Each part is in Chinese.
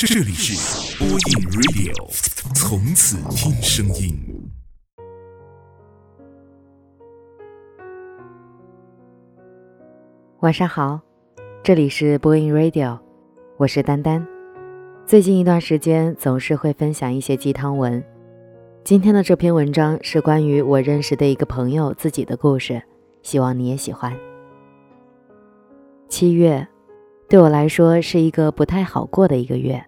这里是播音 Radio，从此听声音。晚上好，这里是播音 Radio，我是丹丹。最近一段时间总是会分享一些鸡汤文，今天的这篇文章是关于我认识的一个朋友自己的故事，希望你也喜欢。七月。对我来说是一个不太好过的一个月。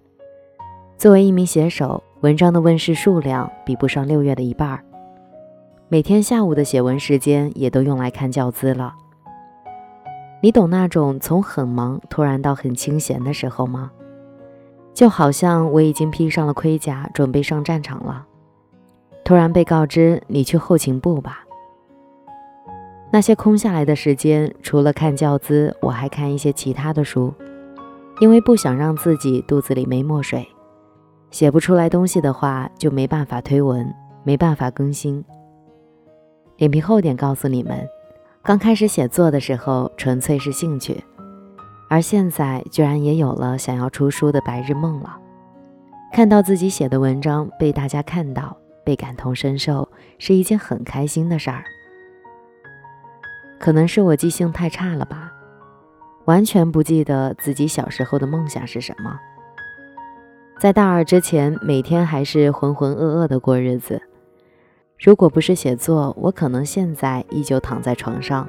作为一名写手，文章的问世数量比不上六月的一半儿。每天下午的写文时间也都用来看教资了。你懂那种从很忙突然到很清闲的时候吗？就好像我已经披上了盔甲，准备上战场了，突然被告知你去后勤部吧。那些空下来的时间，除了看教资，我还看一些其他的书，因为不想让自己肚子里没墨水，写不出来东西的话，就没办法推文，没办法更新。脸皮厚点，告诉你们，刚开始写作的时候纯粹是兴趣，而现在居然也有了想要出书的白日梦了。看到自己写的文章被大家看到，被感同身受，是一件很开心的事儿。可能是我记性太差了吧，完全不记得自己小时候的梦想是什么。在大二之前，每天还是浑浑噩噩的过日子。如果不是写作，我可能现在依旧躺在床上，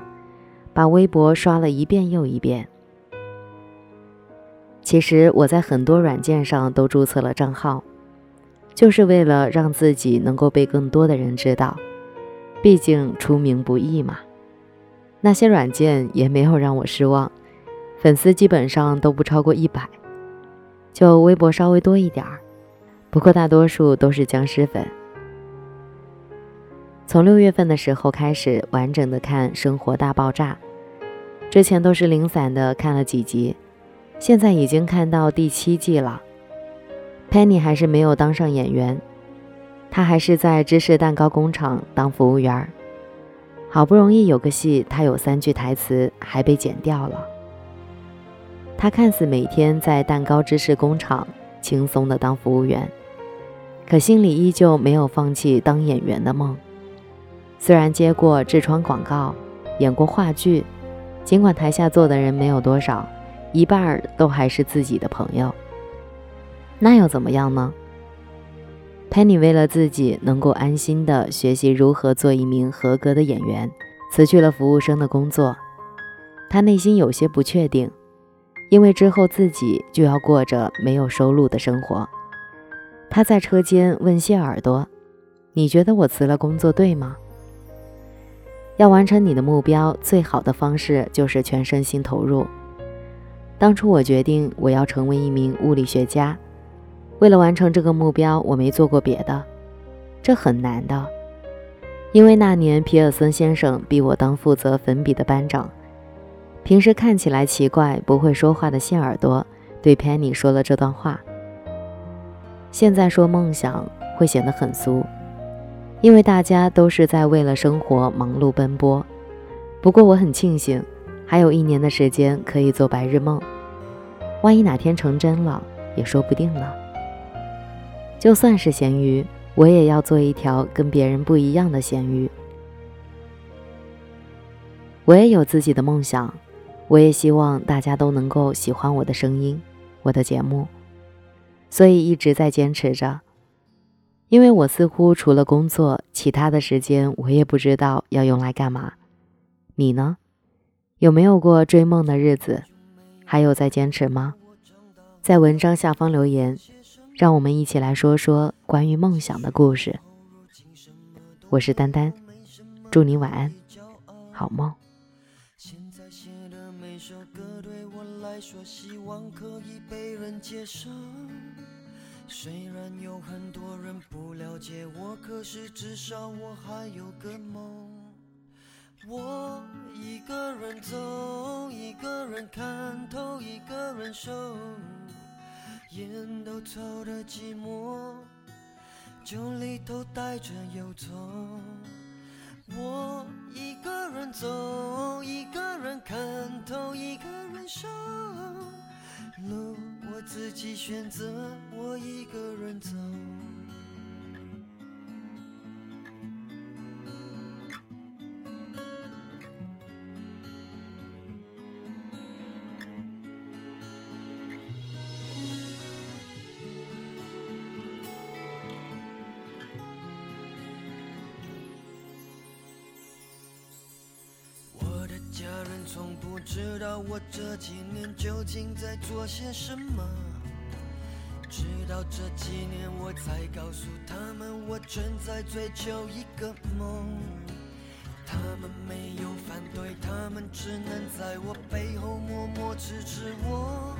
把微博刷了一遍又一遍。其实我在很多软件上都注册了账号，就是为了让自己能够被更多的人知道，毕竟出名不易嘛。那些软件也没有让我失望，粉丝基本上都不超过一百，就微博稍微多一点儿，不过大多数都是僵尸粉。从六月份的时候开始完整的看《生活大爆炸》，之前都是零散的看了几集，现在已经看到第七季了。Penny 还是没有当上演员，她还是在芝士蛋糕工厂当服务员儿。好不容易有个戏，他有三句台词，还被剪掉了。他看似每天在蛋糕芝士工厂轻松的当服务员，可心里依旧没有放弃当演员的梦。虽然接过痔疮广告，演过话剧，尽管台下坐的人没有多少，一半儿都还是自己的朋友，那又怎么样呢？Penny 为了自己能够安心的学习如何做一名合格的演员，辞去了服务生的工作。他内心有些不确定，因为之后自己就要过着没有收入的生活。他在车间问谢耳朵：“你觉得我辞了工作对吗？”要完成你的目标，最好的方式就是全身心投入。当初我决定我要成为一名物理学家。为了完成这个目标，我没做过别的，这很难的。因为那年皮尔森先生逼我当负责粉笔的班长。平时看起来奇怪、不会说话的谢耳朵，对 Penny 说了这段话。现在说梦想会显得很俗，因为大家都是在为了生活忙碌奔波。不过我很庆幸，还有一年的时间可以做白日梦，万一哪天成真了，也说不定呢。就算是咸鱼，我也要做一条跟别人不一样的咸鱼。我也有自己的梦想，我也希望大家都能够喜欢我的声音，我的节目，所以一直在坚持着。因为我似乎除了工作，其他的时间我也不知道要用来干嘛。你呢？有没有过追梦的日子？还有在坚持吗？在文章下方留言。让我们一起来说说关于梦想的故事。我是丹丹，祝你晚安，好梦。说，希望可以被人接受。虽然有很多人不了解我，可是至少我还有个梦。我一个人走，一个人看透，一个人守。烟都抽的寂寞，酒里头带着忧愁。我一个人走，一个人看透，一个人守。路我自己选择，我一从不知道我这几年究竟在做些什么，直到这几年我才告诉他们，我正在追求一个梦。他们没有反对，他们只能在我背后默默支持我。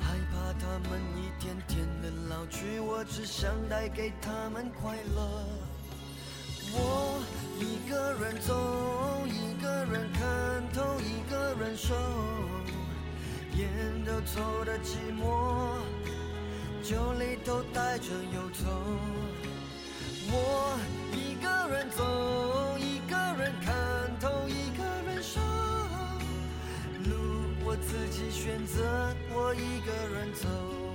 害怕他们一天天的老去，我只想带给他们快乐。我一个人走，一个人看透，一个人受，烟都抽的寂寞，酒里头带着忧愁。我一个人走，一个人看透，一个人受，路我自己选择，我一个人走。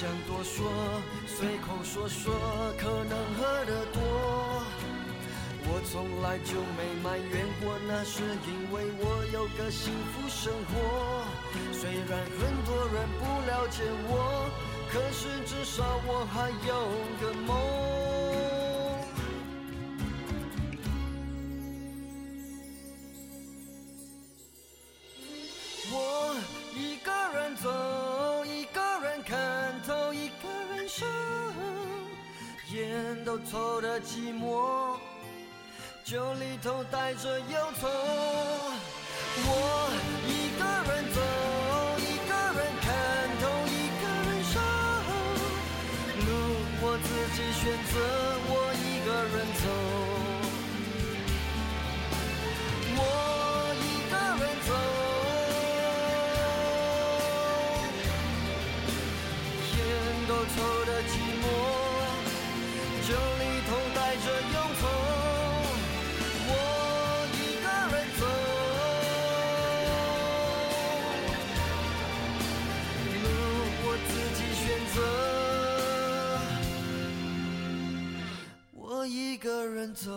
想多说，随口说说可能喝得多。我从来就没埋怨过，那是因为我有个幸福生活。虽然很多人不了解我，可是至少我还有个梦。烟都抽的寂寞，酒里头带着忧愁。我一个人走，一个人看透，一个人受，路我自己选择，我一个人走。我一个人走，烟都抽的寂寞，人走